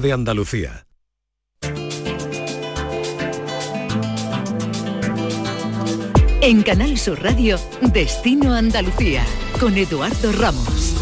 de Andalucía. En Canal Sur Radio, Destino Andalucía, con Eduardo Ramos.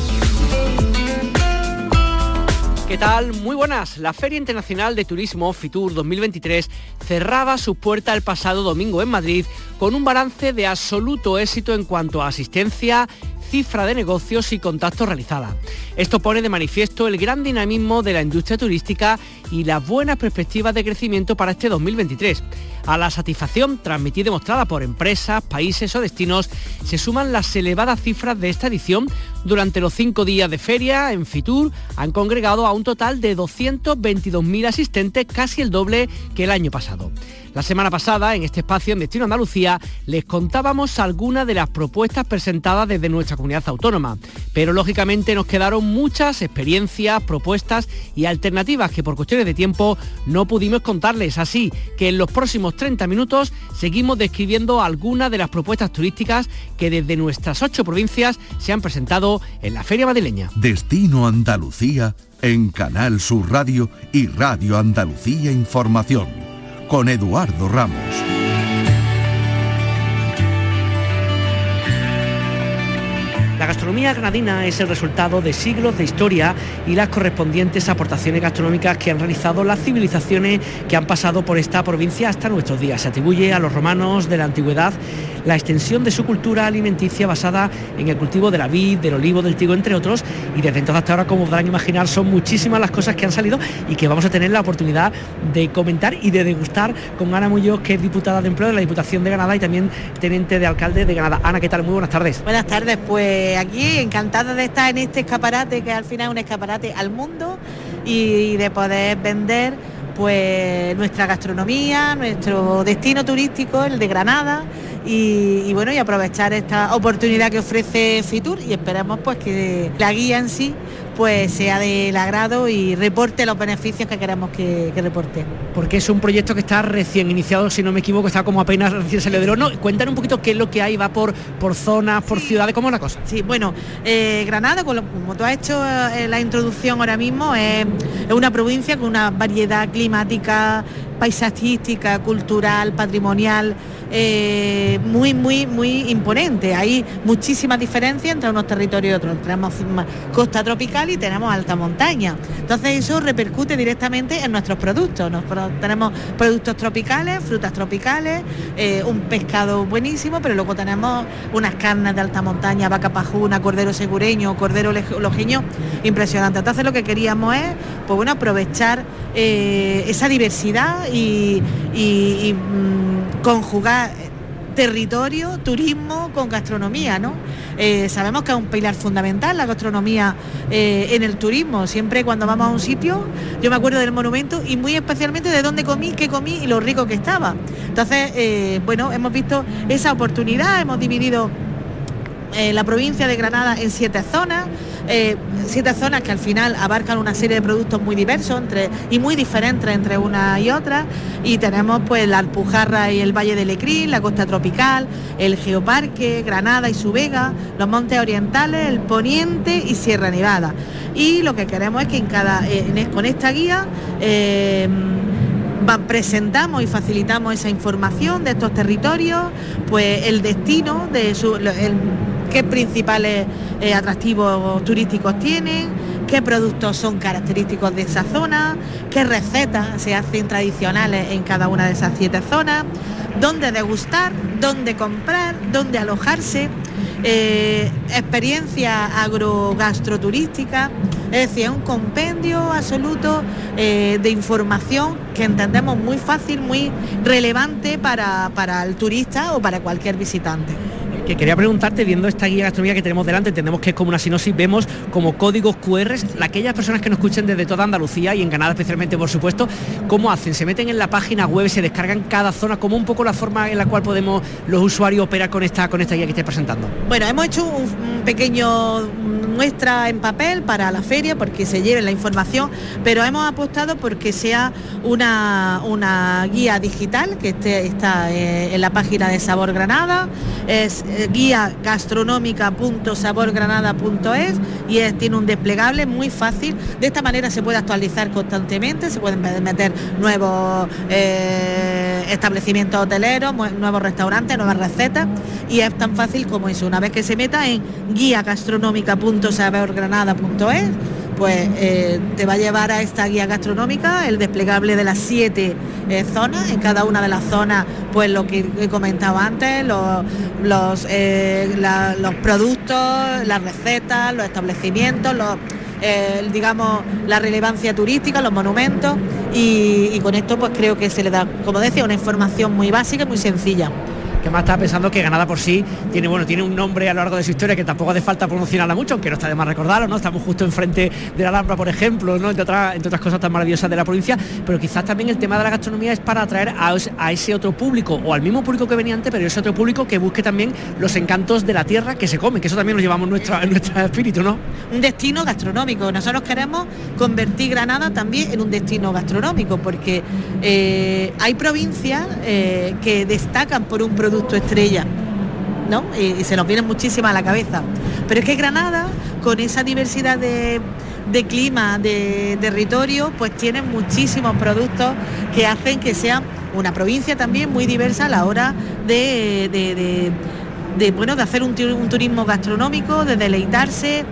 ¿Qué tal? Muy buenas. La Feria Internacional de Turismo FITUR 2023 cerraba sus puertas el pasado domingo en Madrid con un balance de absoluto éxito en cuanto a asistencia, cifra de negocios y contactos realizada. Esto pone de manifiesto el gran dinamismo de la industria turística y las buenas perspectivas de crecimiento para este 2023. A la satisfacción transmitida y demostrada por empresas, países o destinos se suman las elevadas cifras de esta edición. Durante los cinco días de feria en Fitur han congregado a un total de 222.000 asistentes, casi el doble que el año pasado. La semana pasada, en este espacio en Destino Andalucía, les contábamos algunas de las propuestas presentadas desde nuestra comunidad autónoma, pero lógicamente nos quedaron muchas experiencias, propuestas y alternativas que por cuestiones de tiempo no pudimos contarles, así que en los próximos 30 minutos seguimos describiendo algunas de las propuestas turísticas que desde nuestras ocho provincias se han presentado en la Feria Madrileña. Destino Andalucía en Canal Sur Radio y Radio Andalucía Información con Eduardo Ramos. La gastronomía granadina es el resultado de siglos de historia y las correspondientes aportaciones gastronómicas que han realizado las civilizaciones que han pasado por esta provincia hasta nuestros días. Se atribuye a los romanos de la antigüedad la extensión de su cultura alimenticia basada en el cultivo de la vid, del olivo, del trigo, entre otros, y desde entonces hasta ahora, como podrán imaginar, son muchísimas las cosas que han salido y que vamos a tener la oportunidad de comentar y de degustar con Ana Muñoz, que es diputada de empleo de la Diputación de Granada y también teniente de alcalde de Granada. Ana, ¿qué tal? Muy buenas tardes. Buenas tardes, pues aquí encantada de estar en este escaparate, que al final es un escaparate al mundo y de poder vender pues nuestra gastronomía, nuestro destino turístico, el de Granada, y, bueno, y aprovechar esta oportunidad que ofrece Fitur y esperamos pues que la guía en sí pues sea del agrado y reporte los beneficios que queremos que, reporte. Porque es un proyecto que está recién iniciado, si no me equivoco, está como apenas recién salido del horno. Cuéntanos un poquito qué es lo que hay, va por, por zonas, por ciudades, ¿cómo es la cosa? Sí, bueno, eh, Granada, como tú has hecho eh, la introducción ahora mismo, es una provincia con una variedad climática, paisajística, cultural, patrimonial, eh, muy, muy, muy imponente. Hay muchísimas diferencias entre unos territorios y otros. Tenemos costa tropical y tenemos alta montaña. Entonces eso repercute directamente en nuestros productos. tenemos productos tropicales, frutas tropicales, eh, un pescado buenísimo, pero luego tenemos unas carnes de alta montaña, vaca pajuna, cordero segureño, cordero lojeño, impresionante. Entonces lo que queríamos es, pues bueno, aprovechar eh, esa diversidad y, mm, conjugar territorio, turismo con gastronomía, ¿no? Eh, sabemos que es un pilar fundamental la gastronomía eh, en el turismo. Siempre cuando vamos a un sitio, yo me acuerdo del monumento y muy especialmente de dónde comí, qué comí y lo rico que estaba. Entonces, eh, bueno, hemos visto esa oportunidad, hemos dividido la provincia de Granada en siete zonas. Eh, siete zonas que al final abarcan una serie de productos muy diversos entre, y muy diferentes entre una y otra. Y tenemos pues la Alpujarra y el Valle de Lecrín, la costa tropical, el Geoparque, Granada y su Vega, los montes orientales, el Poniente y Sierra Nevada. Y lo que queremos es que en cada, eh, con esta guía eh, presentamos y facilitamos esa información de estos territorios, pues el destino de su, qué principales eh, atractivos turísticos tienen, qué productos son característicos de esa zona, qué recetas se hacen tradicionales en cada una de esas siete zonas, dónde degustar, dónde comprar, dónde alojarse, eh, experiencia agrogastroturística, es decir, un compendio absoluto eh, de información que entendemos muy fácil, muy relevante para el turista o para cualquier visitante que quería preguntarte, viendo esta guía gastronómica que tenemos delante, entendemos que es como una sinopsis, vemos como códigos QR, aquellas personas que nos escuchen desde toda Andalucía y en Canadá especialmente, por supuesto, ¿cómo hacen? ¿Se meten en la página web, se descargan cada zona, como un poco la forma en la cual podemos los usuarios operar con esta, con esta guía que estés presentando? Bueno, hemos hecho un pequeño muestra en papel para la feria porque se lleve la información, pero hemos apostado porque sea una, una guía digital que esté, está eh, en la página de Sabor Granada, es eh, guía gastronómica.saborgranada.es y es, tiene un desplegable muy fácil. De esta manera se puede actualizar constantemente, se pueden meter nuevos eh, establecimientos hoteleros, nuevos restaurantes, nuevas recetas y es tan fácil como eso. Una vez que se meta en guía gastronómica.saborgranada.es pues eh, te va a llevar a esta guía gastronómica, el desplegable de las siete eh, zonas. En cada una de las zonas, pues lo que he comentado antes, los, los, los productos, las recetas, los establecimientos, los digamos, la relevancia turística, los monumentos y, con esto pues creo que se le da, como decía, una información muy básica y muy sencilla que más está pensando que Granada por sí tiene, bueno, tiene un nombre a lo largo de su historia que tampoco hace falta promocionarla mucho, aunque no está de más recordarlo, ¿no? Estamos justo enfrente de la Alhambra, por ejemplo, ¿no? Entre otras, entre otras cosas tan maravillosas de la provincia, pero quizás también el tema de la gastronomía es para atraer a, ese otro público, o al mismo público que venía antes, pero ese otro público que busque también los encantos de la tierra que se come, que eso también lo llevamos nuestra, en nuestro espíritu, ¿no? Un destino gastronómico. Nosotros queremos convertir Granada también en un destino gastronómico, porque eh, hay provincias eh, que destacan por un producto estrella y, se nos viene muchísimo a la cabeza. Pero es que Granada, con esa diversidad de, clima, de territorio, pues tiene muchísimos productos que hacen que sea una provincia también muy diversa a la hora de, bueno, de hacer un, turismo gastronómico, de deleitarse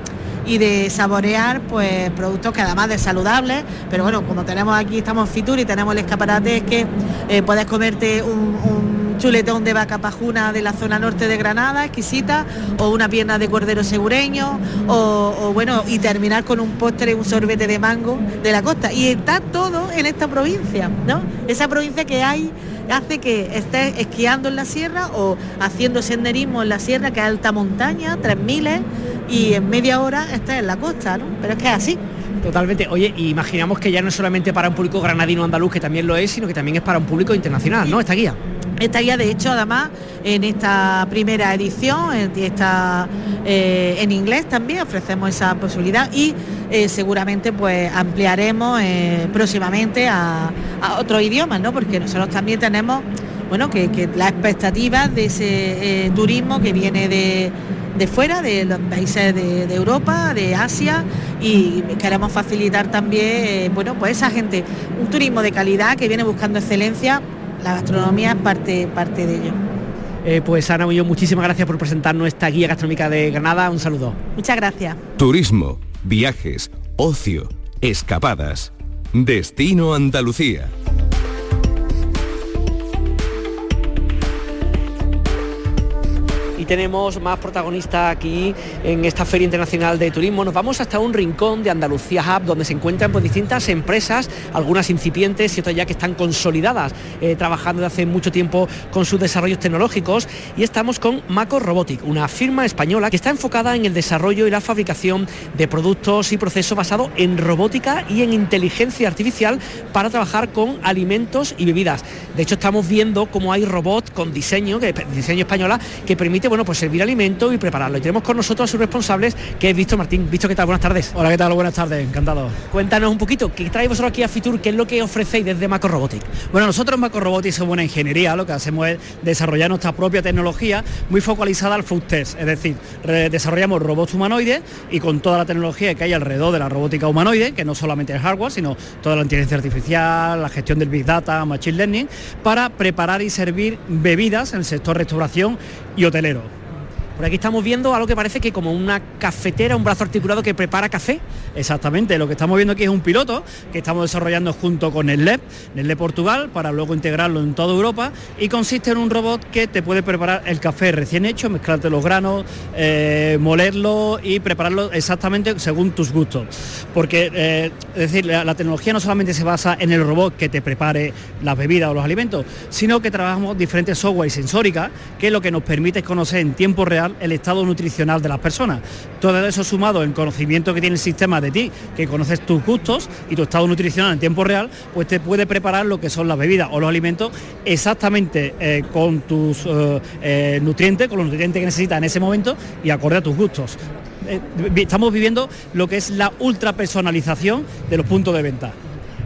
y de saborear pues productos que además de saludables, pero bueno, como tenemos aquí, estamos en Fitur y tenemos el escaparate, es que eh, puedes comerte un chuletón de vaca pajuna de la zona norte de Granada, exquisita, o una pierna de cordero segureño, o, bueno, y terminar con un postre, un sorbete de mango de la costa. Y está todo en esta provincia, ¿no? Esa provincia que hay hace que estés esquiando en la sierra o haciendo senderismo en la sierra, que es alta montaña, 3.000, y en media hora estés en la costa, ¿no? Pero es que es así. Totalmente. Oye, imaginamos que ya no es solamente para un público granadino andaluz, que también lo es, sino que también es para un público internacional, ¿no? Esta guía. Esta guía, de hecho, además, en esta primera edición, está eh, en inglés también, ofrecemos esa posibilidad y eh, seguramente pues ampliaremos eh, próximamente a, otros idiomas, ¿no? Porque nosotros también tenemos, bueno, que, que las expectativas de ese turismo que viene de de fuera, de los países de, Europa, de Asia y queremos facilitar también, bueno, pues esa gente, un turismo de calidad que viene buscando excelencia, la gastronomía es parte, parte de ello. Eh, pues Ana Muñoz, muchísimas gracias por presentarnos esta guía gastronómica de Granada. Un saludo. Muchas gracias. Turismo, viajes, ocio, escapadas. Destino Andalucía. Tenemos más protagonistas aquí en esta Feria Internacional de Turismo. Nos vamos hasta un rincón de Andalucía Hub donde se encuentran pues, distintas empresas, algunas incipientes y otras ya que están consolidadas, eh, trabajando desde hace mucho tiempo con sus desarrollos tecnológicos. Y estamos con Maco Robotic, una firma española que está enfocada en el desarrollo y la fabricación de productos y procesos basados en robótica y en inteligencia artificial para trabajar con alimentos y bebidas. De hecho, estamos viendo cómo hay robots con diseño, diseño española, que permite bueno, pues servir alimento y prepararlo. Y tenemos con nosotros a sus responsables, que es Víctor Martín. Víctor, ¿qué tal? Buenas tardes. Hola, ¿qué tal? Buenas tardes, encantado. Cuéntanos un poquito, ¿qué trae vosotros aquí a Fitur? ¿Qué es lo que ofrecéis desde Macro Robotics? Bueno, nosotros en Macro Robotics somos una ingeniería, lo que hacemos es desarrollar nuestra propia tecnología muy focalizada al food test, es decir, desarrollamos robots humanoides y con toda la tecnología que hay alrededor de la robótica humanoide, que no solamente el hardware, sino toda la inteligencia artificial, la gestión del Big Data, Machine Learning, para preparar y servir bebidas en el sector restauración y hotelero. Por aquí estamos viendo algo que parece que como una cafetera, un brazo articulado que prepara café. Exactamente, lo que estamos viendo aquí es un piloto que estamos desarrollando junto con el LEP, el Portugal, para luego integrarlo en toda Europa y consiste en un robot que te puede preparar el café recién hecho, mezclarte los granos, eh, molerlo y prepararlo exactamente según tus gustos. Porque, eh, es decir, la, tecnología no solamente se basa en el robot que te prepare las bebidas o los alimentos, sino que trabajamos diferentes software y sensórica que lo que nos permite conocer en tiempo real el estado nutricional de las personas. Todo eso sumado en conocimiento que tiene el sistema de ti, que conoces tus gustos y tu estado nutricional en tiempo real, pues te puede preparar lo que son las bebidas o los alimentos exactamente eh, con tus eh, eh, nutrientes, con los nutrientes que necesitas en ese momento y acorde a tus gustos. estamos viviendo lo que es la ultra personalización de los puntos de venta.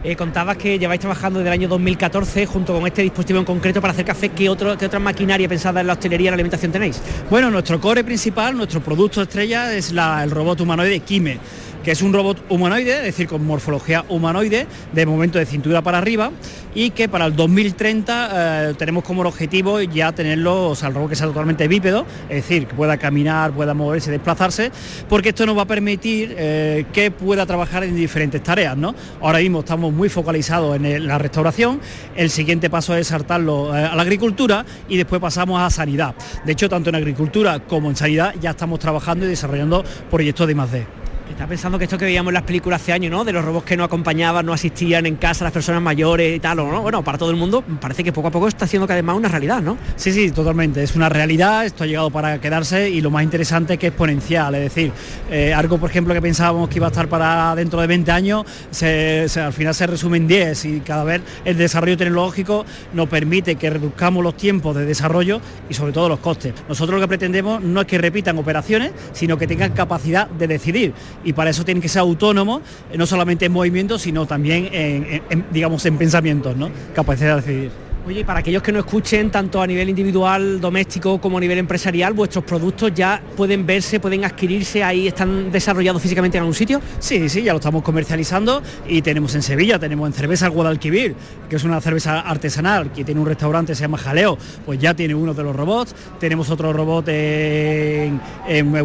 Eh, contabas que lleváis trabajando desde el año 2014 junto con este dispositivo en concreto para hacer café. ¿Qué, otro, qué otra maquinaria pensada en la hostelería y la alimentación tenéis? Bueno, nuestro core principal, nuestro producto estrella es el robot humanoide Kime que es un robot humanoide, es decir, con morfología humanoide, de momento de cintura para arriba, y que para el 2030 eh, tenemos como objetivo ya tenerlo, o sea, el robot que sea totalmente bípedo, es decir, que pueda caminar, pueda moverse, desplazarse, porque esto nos va a permitir eh, que pueda trabajar en diferentes tareas, ¿no? Ahora mismo estamos muy focalizados en la restauración, el siguiente paso es saltarlo eh, a la agricultura y después pasamos a sanidad. De hecho, tanto en agricultura como en sanidad ya estamos trabajando y desarrollando proyectos de I+.D. Está pensando que esto que veíamos en las películas hace años, ¿no? De los robots que no acompañaban, no asistían en casa, las personas mayores y tal, ¿no? Bueno, para todo el mundo parece que poco a poco está haciendo cada vez más una realidad, ¿no? Sí, sí, totalmente. Es una realidad, esto ha llegado para quedarse y lo más interesante es que es exponencial. Es decir, eh, algo, por ejemplo, que pensábamos que iba a estar para dentro de 20 años, al final se resume en 10 y cada vez el desarrollo tecnológico nos permite que reduzcamos los tiempos de desarrollo y sobre todo los costes. Nosotros lo que pretendemos no es que repitan operaciones, sino que tengan capacidad de decidir y para eso tienen que ser autónomos, eh, no solamente en movimiento, sino también en, digamos, en pensamientos, ¿no? capacidad de decidir. Oye, para aquellos que no escuchen, tanto a nivel individual, doméstico, como a nivel empresarial, ¿vuestros productos ya pueden verse, pueden adquirirse ahí, están desarrollados físicamente en algún sitio? Sí, sí, ya lo estamos comercializando y tenemos en Sevilla, tenemos en Cerveza Guadalquivir, que es una cerveza artesanal, que tiene un restaurante, se llama Jaleo, pues ya tiene uno de los robots, tenemos otro robot en,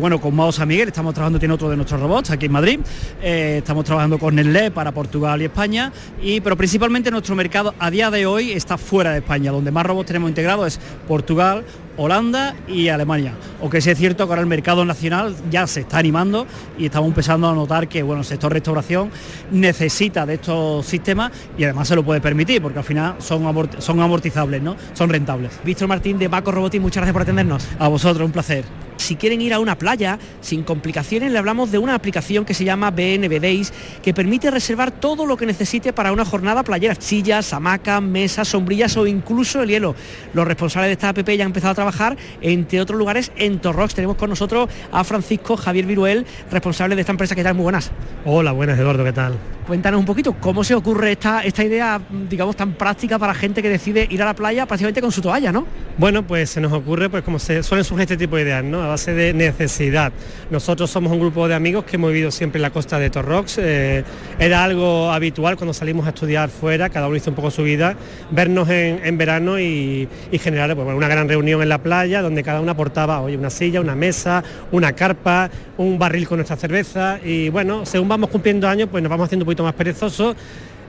bueno, con Mao San Miguel, estamos trabajando, tiene otro de nuestros robots aquí en Madrid, eh, estamos trabajando con Nestlé para Portugal y España, y, pero principalmente nuestro mercado a día de hoy está fuera de España. Donde más robots tenemos integrados es Portugal, Holanda y Alemania. O que sí es cierto que ahora el mercado nacional ya se está animando y estamos empezando a notar que bueno, el sector restauración necesita de estos sistemas y además se lo puede permitir porque al final son, son amortizables, ¿no? Son rentables. Víctor Martín de Baco Robotics, muchas gracias por atendernos. A vosotros, un placer. Si quieren ir a una playa sin complicaciones, le hablamos de una aplicación que se llama BNB Days, que permite reservar todo lo que necesite para una jornada playera, sillas, hamacas, mesas, sombrillas o incluso el hielo. Los responsables de esta app ya han empezado a trabajar, entre otros lugares, en Torrox. Tenemos con nosotros a Francisco Javier Viruel, responsable de esta empresa. ¿Qué tal? Muy buenas. Hola, buenas Eduardo, ¿qué tal? Cuéntanos un poquito, ¿cómo se ocurre esta, esta idea, digamos, tan práctica para gente que decide ir a la playa prácticamente con su toalla, ¿no? Bueno, pues se nos ocurre, pues como se suelen surgir este tipo de ideas, ¿no? A base de necesidad. Nosotros somos un grupo de amigos que hemos vivido siempre en la costa de Torrox. Eh, era algo habitual cuando salimos a estudiar fuera, cada uno hizo un poco su vida, vernos en, verano y, generar pues, una gran reunión en la playa donde cada uno aportaba, oye, una silla, una mesa, una carpa, un barril con nuestra cerveza y bueno, según vamos cumpliendo años, pues nos vamos haciendo un poquito más perezosos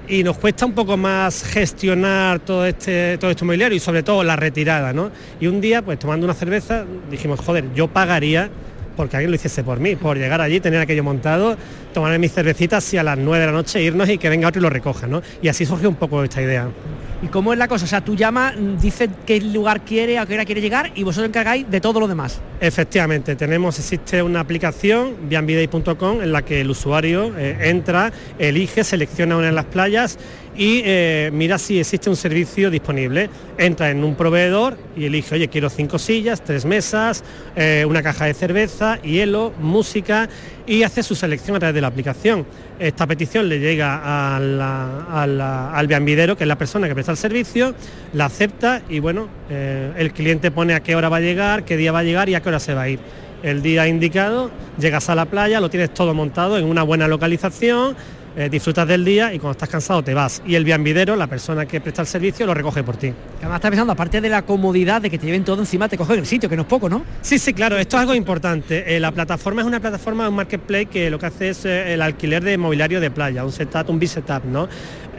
y nos cuesta un poco más gestionar todo este, todo este mobiliario y sobre todo la retirada, ¿no? Y un día, pues tomando una cerveza, dijimos, joder, yo pagaría porque alguien lo hiciese por mí, por llegar allí, tener aquello montado, tomar mis cervecitas y a las 9 de la noche irnos y que venga otro y lo recoja, ¿no? Y así surgió un poco esta idea. ¿Y cómo es la cosa? O sea, tú llamas, dices qué lugar quiere, a qué hora quiere llegar y vosotros encargáis de todo lo demás. Efectivamente, tenemos, existe una aplicación, bianbiday.com, en la que el usuario eh, entra, elige, selecciona una de las playas y eh, mira si existe un servicio disponible. Entra en un proveedor y elige, oye, quiero cinco sillas, tres mesas, eh, una caja de cerveza, hielo, música y hace su selección a través de la aplicación. Esta petición le llega al vianvidero, que es la persona que presta el servicio, la acepta y bueno, eh, el cliente pone a qué hora va a llegar, qué día va a llegar y a qué hora se va a ir. El día indicado, llegas a la playa, lo tienes todo montado en una buena localización, eh, disfrutas del día y cuando estás cansado te vas. Y el vianvidero, la persona que presta el servicio, lo recoge por ti. Además estás pensando, aparte de la comodidad de que te lleven todo encima, te cogen el sitio, que no es poco, ¿no? Sí, sí, claro, esto es algo importante. Eh, la plataforma es una plataforma, un marketplace que lo que hace es eh, el alquiler de mobiliario de playa, un setup, un bisetup, ¿no?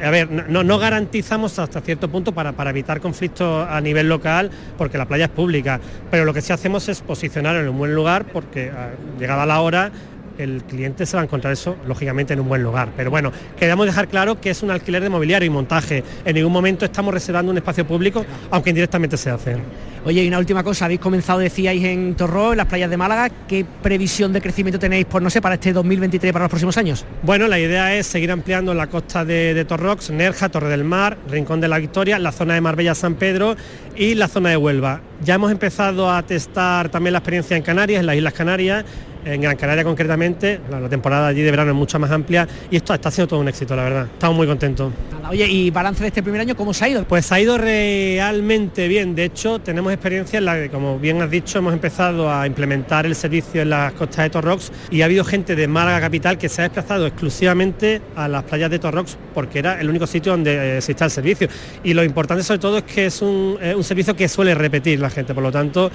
A ver, no, no garantizamos hasta cierto punto para, para evitar conflictos a nivel local, porque la playa es pública, pero lo que sí hacemos es posicionar en un buen lugar, porque ah, llegada la hora el cliente se va a encontrar eso, lógicamente, en un buen lugar. Pero bueno, queremos dejar claro que es un alquiler de mobiliario y montaje. En ningún momento estamos reservando un espacio público, aunque indirectamente se hace. Oye, y una última cosa, habéis comenzado, decíais, en Torró, en las playas de Málaga, ¿qué previsión de crecimiento tenéis, por no sé, para este 2023, para los próximos años? Bueno, la idea es seguir ampliando la costa de, de Torrox, Nerja, Torre del Mar, Rincón de la Victoria, la zona de Marbella, San Pedro y la zona de Huelva. Ya hemos empezado a testar también la experiencia en Canarias, en las Islas Canarias, en Gran Canaria concretamente, la, temporada allí de verano es mucho más amplia y esto está siendo todo un éxito, la verdad. Estamos muy contentos. Oye, ¿y balance de este primer año cómo se ha ido? Pues ha ido realmente bien. De hecho, tenemos experiencia en la que, como bien has dicho, hemos empezado a implementar el servicio en las costas de Torrox y ha habido gente de Málaga Capital que se ha desplazado exclusivamente a las playas de Torrox porque era el único sitio donde eh, existe el servicio. Y lo importante sobre todo es que es un, un servicio que suele repetir la gente, por lo tanto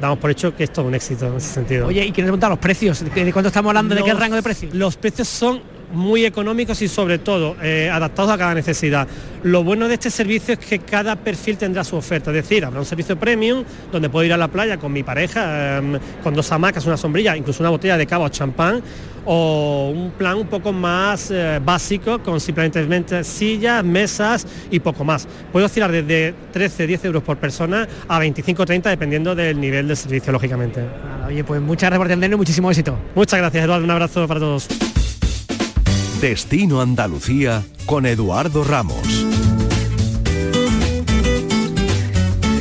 damos por hecho que es todo un éxito en ese sentido. Oye, ¿y quieres preguntar los precios? ¿De cuánto estamos hablando? ¿De qué rango de precios? Los precios son muy económicos y sobre todo eh, adaptados a cada necesidad. Lo bueno de este servicio es que cada perfil tendrá su oferta, es decir, habrá un servicio premium donde puedo ir a la playa con mi pareja, em, con dos hamacas, una sombrilla, incluso una botella de cava o champán, o un plan un poco más eh, básico con simplemente sillas, mesas y poco más. Puedo oscilar desde 13, 10 euros por persona a 25, 30 dependiendo del nivel de servicio, lógicamente. oye, pues muchas gracias por y muchísimo éxito. Muchas gracias, Eduardo. Un abrazo para todos. Destino Andalucía con Eduardo Ramos.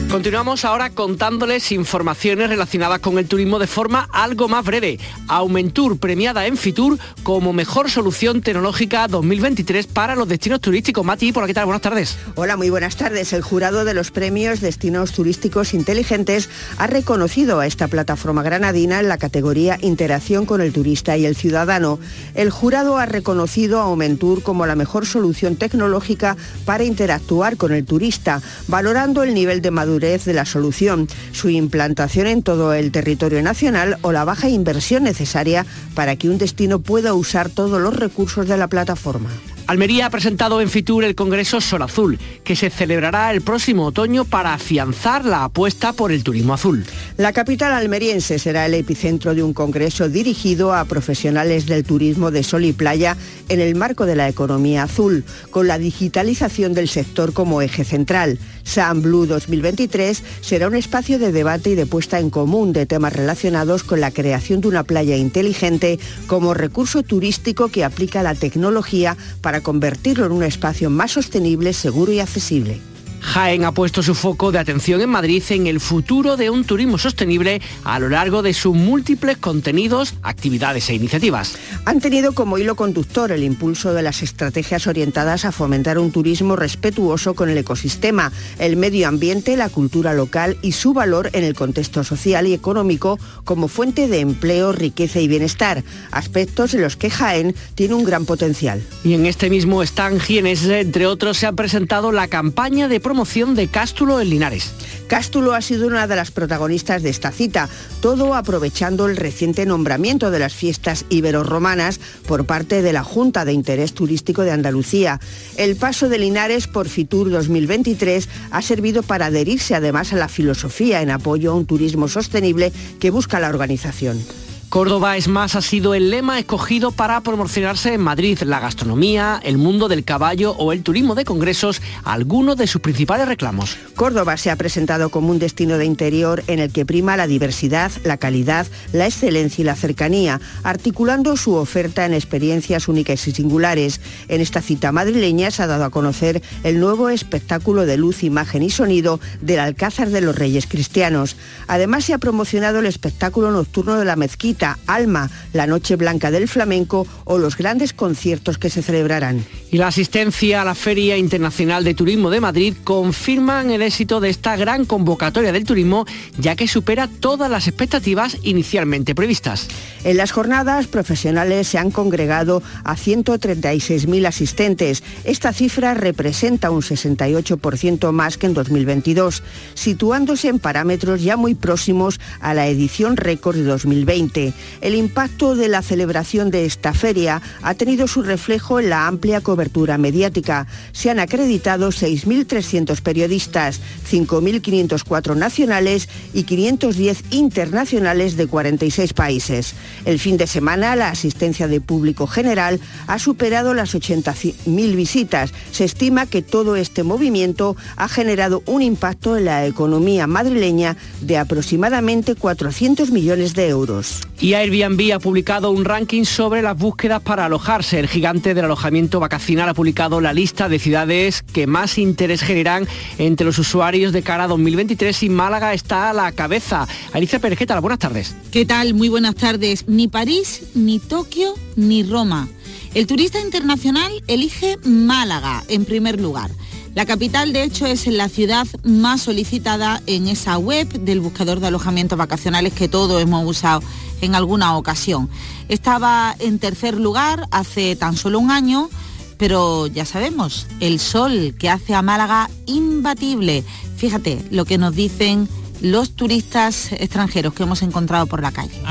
Continuamos ahora contándoles informaciones relacionadas con el turismo de forma algo más breve. Aumentur premiada en Fitur como mejor solución tecnológica 2023 para los destinos turísticos. Mati, por aquí tal, buenas tardes. Hola, muy buenas tardes. El jurado de los premios Destinos Turísticos Inteligentes ha reconocido a esta plataforma granadina en la categoría Interacción con el turista y el ciudadano. El jurado ha reconocido a Aumentur como la mejor solución tecnológica para interactuar con el turista, valorando el nivel de madurez de la solución, su implantación en todo el territorio nacional o la baja inversión necesaria para que un destino pueda usar todos los recursos de la plataforma. Almería ha presentado en Fitur el Congreso Sol Azul, que se celebrará el próximo otoño para afianzar la apuesta por el turismo azul. La capital almeriense será el epicentro de un congreso dirigido a profesionales del turismo de sol y playa en el marco de la economía azul, con la digitalización del sector como eje central. San Blue 2023 será un espacio de debate y de puesta en común de temas relacionados con la creación de una playa inteligente como recurso turístico que aplica la tecnología para convertirlo en un espacio más sostenible, seguro y accesible. Jaén ha puesto su foco de atención en Madrid en el futuro de un turismo sostenible a lo largo de sus múltiples contenidos, actividades e iniciativas. Han tenido como hilo conductor el impulso de las estrategias orientadas a fomentar un turismo respetuoso con el ecosistema, el medio ambiente, la cultura local y su valor en el contexto social y económico como fuente de empleo, riqueza y bienestar, aspectos en los que Jaén tiene un gran potencial. Y en este mismo stand Gienes, entre otros, se ha presentado la campaña de promoción de Cástulo en Linares. Cástulo ha sido una de las protagonistas de esta cita, todo aprovechando el reciente nombramiento de las fiestas ibero-romanas por parte de la Junta de Interés Turístico de Andalucía. El paso de Linares por Fitur 2023 ha servido para adherirse además a la filosofía en apoyo a un turismo sostenible que busca la organización. Córdoba es más ha sido el lema escogido para promocionarse en Madrid, la gastronomía, el mundo del caballo o el turismo de congresos, algunos de sus principales reclamos. Córdoba se ha presentado como un destino de interior en el que prima la diversidad, la calidad, la excelencia y la cercanía, articulando su oferta en experiencias únicas y singulares. En esta cita madrileña se ha dado a conocer el nuevo espectáculo de luz, imagen y sonido del Alcázar de los Reyes Cristianos. Además se ha promocionado el espectáculo nocturno de la mezquita Alma, la Noche Blanca del Flamenco o los grandes conciertos que se celebrarán. Y la asistencia a la Feria Internacional de Turismo de Madrid confirman el éxito de esta gran convocatoria del turismo, ya que supera todas las expectativas inicialmente previstas. En las jornadas profesionales se han congregado a 136.000 asistentes. Esta cifra representa un 68% más que en 2022, situándose en parámetros ya muy próximos a la edición récord de 2020. El impacto de la celebración de esta feria ha tenido su reflejo en la amplia cobertura mediática. Se han acreditado 6.300 periodistas, 5.504 nacionales y 510 internacionales de 46 países. El fin de semana la asistencia de público general ha superado las 80.000 visitas. Se estima que todo este movimiento ha generado un impacto en la economía madrileña de aproximadamente 400 millones de euros. Y Airbnb ha publicado un ranking sobre las búsquedas para alojarse. El gigante del alojamiento vacacional ha publicado la lista de ciudades que más interés generan entre los usuarios de cara a 2023 y Málaga está a la cabeza. Alicia Pérez, ¿qué tal? Buenas tardes. ¿Qué tal? Muy buenas tardes. Ni París, ni Tokio, ni Roma. El turista internacional elige Málaga en primer lugar. La capital, de hecho, es la ciudad más solicitada en esa web del buscador de alojamientos vacacionales que todos hemos usado en alguna ocasión. Estaba en tercer lugar hace tan solo un año, pero ya sabemos, el sol que hace a Málaga imbatible. Fíjate lo que nos dicen los turistas extranjeros que hemos encontrado por la calle.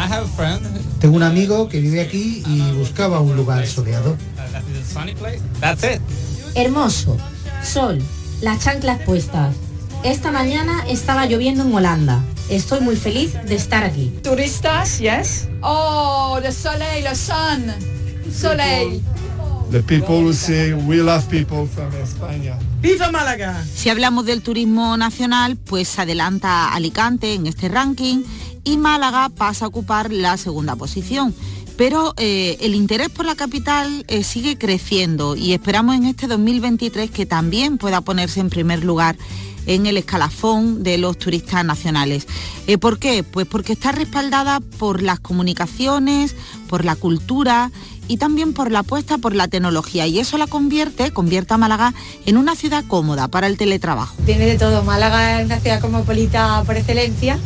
Tengo un amigo que vive aquí y buscaba un lugar soleado. Hermoso Sol, las chanclas puestas. Esta mañana estaba lloviendo en Holanda. Estoy muy feliz de estar aquí. Turistas, yes. Oh, the soleil, the sun. Soleil. The people who say we love people from España. ¡Viva Málaga! Si hablamos del turismo nacional, pues adelanta Alicante en este ranking y Málaga pasa a ocupar la segunda posición pero eh, el interés por la capital eh, sigue creciendo y esperamos en este 2023 que también pueda ponerse en primer lugar en el escalafón de los turistas nacionales. Eh, ¿Por qué? Pues porque está respaldada por las comunicaciones, por la cultura y también por la apuesta por la tecnología y eso la convierte, convierte a Málaga en una ciudad cómoda para el teletrabajo. Tiene de todo, Málaga es una ciudad cosmopolita por excelencia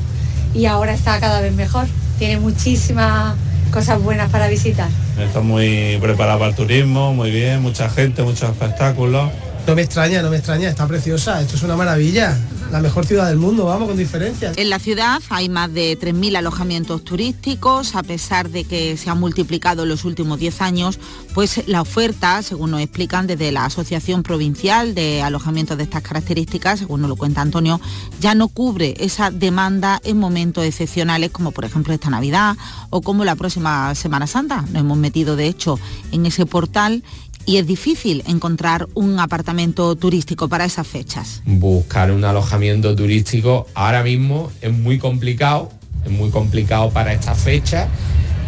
y ahora está cada vez mejor. Tiene muchísima cosas buenas para visitar. Está muy preparado para el turismo, muy bien, mucha gente, muchos espectáculos. No me extraña, no me extraña, está preciosa, esto es una maravilla la mejor ciudad del mundo, vamos, con diferencias. En la ciudad hay más de 3.000 alojamientos turísticos, a pesar de que se han multiplicado en los últimos 10 años, pues la oferta, según nos explican desde la Asociación Provincial de Alojamientos de estas características, según nos lo cuenta Antonio, ya no cubre esa demanda en momentos excepcionales como por ejemplo esta Navidad o como la próxima Semana Santa. Nos hemos metido de hecho en ese portal y es difícil encontrar un apartamento turístico para esas fechas. Buscar un alojamiento turístico ahora mismo es muy complicado, es muy complicado para esta fecha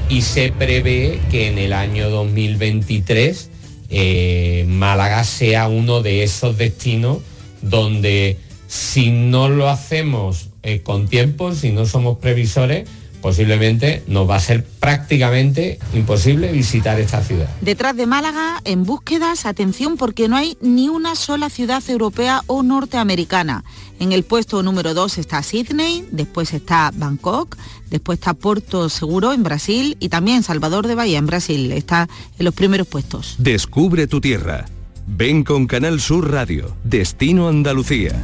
y se prevé que en el año 2023 eh, Málaga sea uno de esos destinos donde si no lo hacemos eh, con tiempo, si no somos previsores, posiblemente nos va a ser prácticamente imposible visitar esta ciudad. Detrás de Málaga, en búsquedas, atención porque no hay ni una sola ciudad europea o norteamericana. En el puesto número 2 está Sydney, después está Bangkok, después está Porto Seguro en Brasil y también Salvador de Bahía en Brasil. Está en los primeros puestos. Descubre tu tierra. Ven con Canal Sur Radio, Destino Andalucía.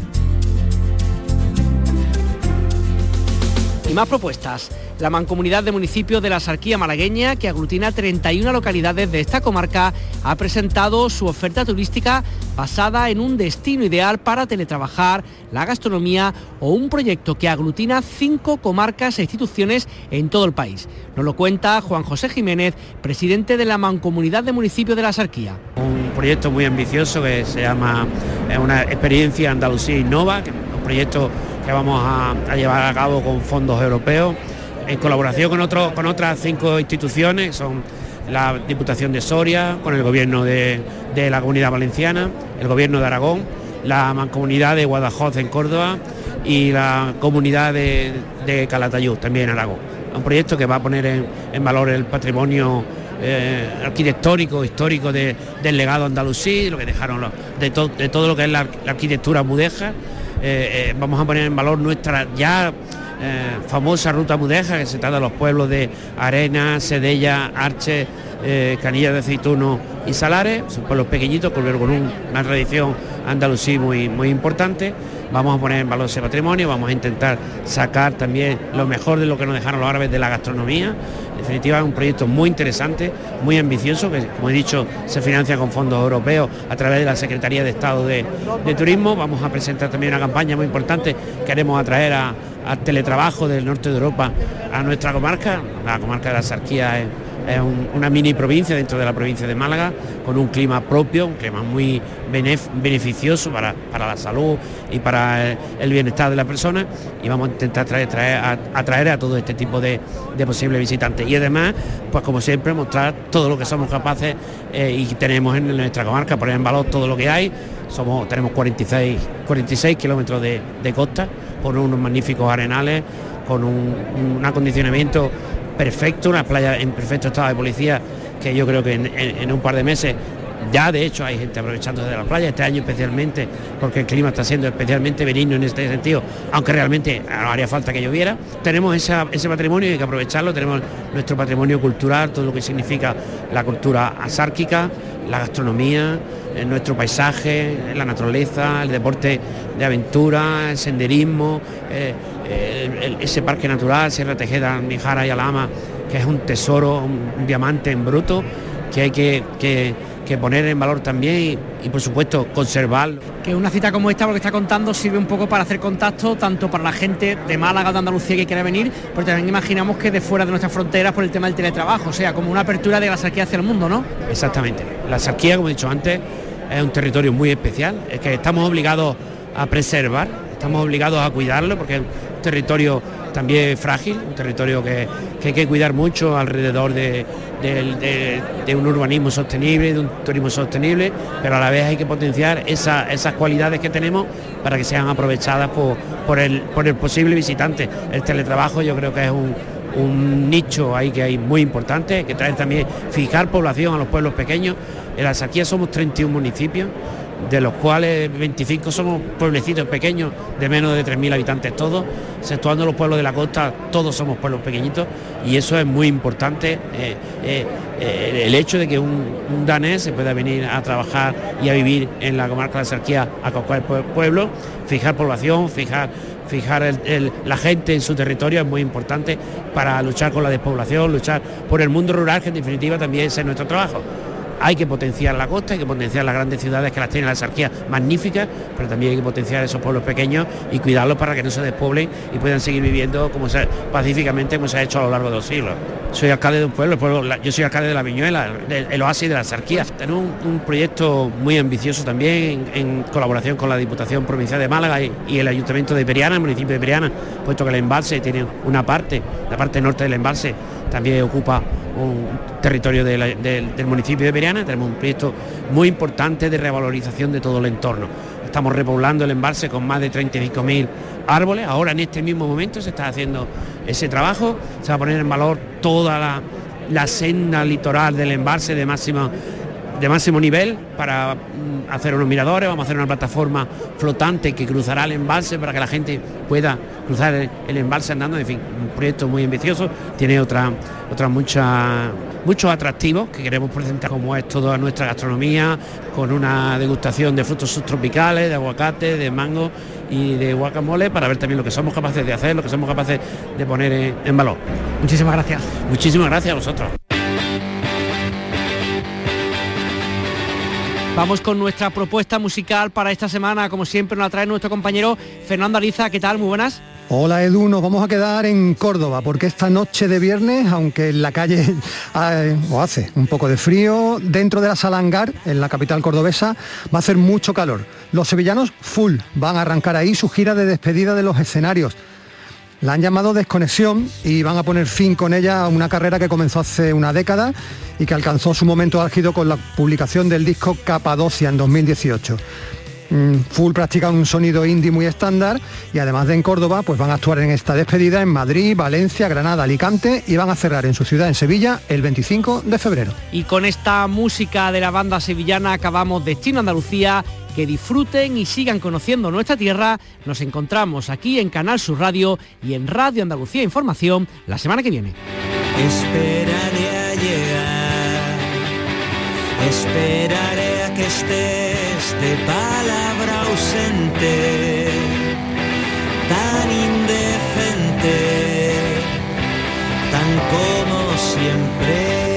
Más propuestas. La Mancomunidad de Municipios de la Sarquía Malagueña, que aglutina 31 localidades de esta comarca, ha presentado su oferta turística basada en un destino ideal para teletrabajar, la gastronomía o un proyecto que aglutina cinco comarcas e instituciones en todo el país. Nos lo cuenta Juan José Jiménez, presidente de la Mancomunidad de Municipios de la Sarquía. Un proyecto muy ambicioso que se llama una experiencia Andalucía Innova, que es un proyecto que vamos a, llevar a cabo con fondos europeos en colaboración con, otro, con otras cinco instituciones, son la Diputación de Soria, con el Gobierno de, la Comunidad Valenciana, el Gobierno de Aragón, la Mancomunidad de Guadajoz en Córdoba y la Comunidad de, Calatayud, también en Aragón. Un proyecto que va a poner en, valor el patrimonio eh, arquitectónico, histórico del legado andalusí, lo que dejaron de, de, todo lo que es la, arquitectura mudeja. Eh, eh, vamos a poner en valor nuestra ya eh, famosa ruta mudeja que se trata de los pueblos de Arena, Sedella, Arche, eh, Canilla de Aceituno y Salares, son pueblos pequeñitos con una tradición andalusí muy, muy importante. Vamos a poner en valor ese patrimonio, vamos a intentar sacar también lo mejor de lo que nos dejaron los árabes de la gastronomía. En definitiva es un proyecto muy interesante, muy ambicioso, que como he dicho se financia con fondos europeos a través de la Secretaría de Estado de, Turismo. Vamos a presentar también una campaña muy importante que haremos atraer a, teletrabajo del norte de Europa a nuestra comarca. La comarca de la Sarquía es una mini provincia dentro de la provincia de Málaga, con un clima propio, un clima muy beneficioso para, la salud y para el bienestar de la persona y vamos a intentar traer, atraer a todo este tipo de, posibles visitantes. Y además, pues como siempre, mostrar todo lo que somos capaces eh, y tenemos en nuestra comarca, poner en valor todo lo que hay. Somos, tenemos 46, 46 kilómetros de, costa, con unos magníficos arenales, con un acondicionamiento perfecto, una playa en perfecto estado de policía, que yo creo que en, un par de meses ya de hecho hay gente aprovechando de la playa, este año especialmente, porque el clima está siendo especialmente benigno en este sentido, aunque realmente no haría falta que lloviera. Tenemos ese patrimonio y hay que aprovecharlo, tenemos nuestro patrimonio cultural, todo lo que significa la cultura asárquica, la gastronomía, eh, nuestro paisaje, la naturaleza, el deporte de aventura, el senderismo, eh, ese parque natural, Sierra Tejeda, Mijara y Alama, que es un tesoro, un, diamante en bruto, que hay que, poner en valor también y, por supuesto conservarlo. Que una cita como esta, lo que está contando, sirve un poco para hacer contacto tanto para la gente de Málaga, de Andalucía que quiere venir, pero también imaginamos que de fuera de nuestras fronteras por el tema del teletrabajo, o sea, como una apertura de la sarquía hacia el mundo, ¿no? Exactamente. La sarquía, como he dicho antes, es un territorio muy especial, es que estamos obligados a preservar, estamos obligados a cuidarlo porque territorio también frágil, un territorio que, hay que cuidar mucho alrededor de, un urbanismo sostenible, de un turismo sostenible, pero a la vez hay que potenciar esas cualidades que tenemos para que sean aprovechadas por, el, por el posible visitante. El teletrabajo yo creo que es un, nicho ahí que hay muy importante, que trae también fijar población a los pueblos pequeños. En la Saquía somos 31 municipios, de los cuales 25 somos pueblecitos pequeños de menos de 3.000 habitantes todos, exceptuando los pueblos de la costa, todos somos pueblos pequeñitos y eso es muy importante, eh, eh, eh, el hecho de que un, danés se pueda venir a trabajar y a vivir en la comarca de Sarquía a cualquier pueblo, fijar población, fijar fijar la gente en su territorio es muy importante para luchar con la despoblación, luchar por el mundo rural, que en definitiva también es nuestro trabajo hay que potenciar la costa, hay que potenciar las grandes ciudades que las tienen la sarquía magníficas, pero también hay que potenciar esos pueblos pequeños y cuidarlos para que no se despoblen y puedan seguir viviendo como pacíficamente como se ha hecho a lo largo de los siglos. Soy alcalde de un pueblo, yo soy alcalde de la Viñuela, el oasis de la sarquía. Tenemos un, proyecto muy ambicioso también en, colaboración con la Diputación Provincial de Málaga y, el Ayuntamiento de Periana, el municipio de Periana, puesto que el embalse tiene una parte, la parte norte del embalse también ocupa un territorio del municipio de Periana, tenemos un proyecto muy importante de revalorización de todo el entorno. Estamos repoblando el embalse con más de 35.000 árboles, ahora en este mismo momento se está haciendo ese trabajo, se va a poner en valor toda la, la senda litoral del embalse de máximo de máximo nivel para mm, hacer unos miradores, vamos a hacer una plataforma flotante que cruzará el embalse para que la gente pueda cruzar el, embalse andando, en fin, un proyecto muy ambicioso, tiene otra, otra mucha, muchos atractivos que queremos presentar como es toda nuestra gastronomía, con una degustación de frutos subtropicales, de aguacate, de mango y de guacamole para ver también lo que somos capaces de hacer, lo que somos capaces de poner en valor. Muchísimas gracias. Muchísimas gracias a vosotros. Vamos con nuestra propuesta musical para esta semana, como siempre nos la trae nuestro compañero Fernando Ariza. ¿Qué tal? Muy buenas. Hola Edu, nos vamos a quedar en Córdoba porque esta noche de viernes, aunque en la calle hace un poco de frío, dentro de la Salangar, en la capital cordobesa, va a hacer mucho calor. Los sevillanos full van a arrancar ahí su gira de despedida de los escenarios. La han llamado Desconexión y van a poner fin con ella a una carrera que comenzó hace una década y que alcanzó su momento álgido con la publicación del disco Capadocia en 2018. Mm, Full practica un sonido indie muy estándar y además de en Córdoba, pues van a actuar en esta despedida en Madrid, Valencia, Granada, Alicante y van a cerrar en su ciudad, en Sevilla, el 25 de febrero. Y con esta música de la banda sevillana acabamos Destino Andalucía que disfruten y sigan conociendo nuestra tierra. Nos encontramos aquí en Canal Sur Radio y en Radio Andalucía Información la semana que viene. Esperaré a llegar, esperaré a que estés de palabra ausente, tan indecente, tan como siempre.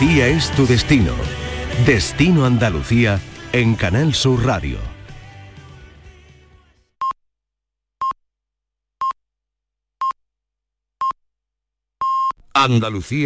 Andalucía es tu destino. Destino Andalucía en Canal Sur Radio. Andalucía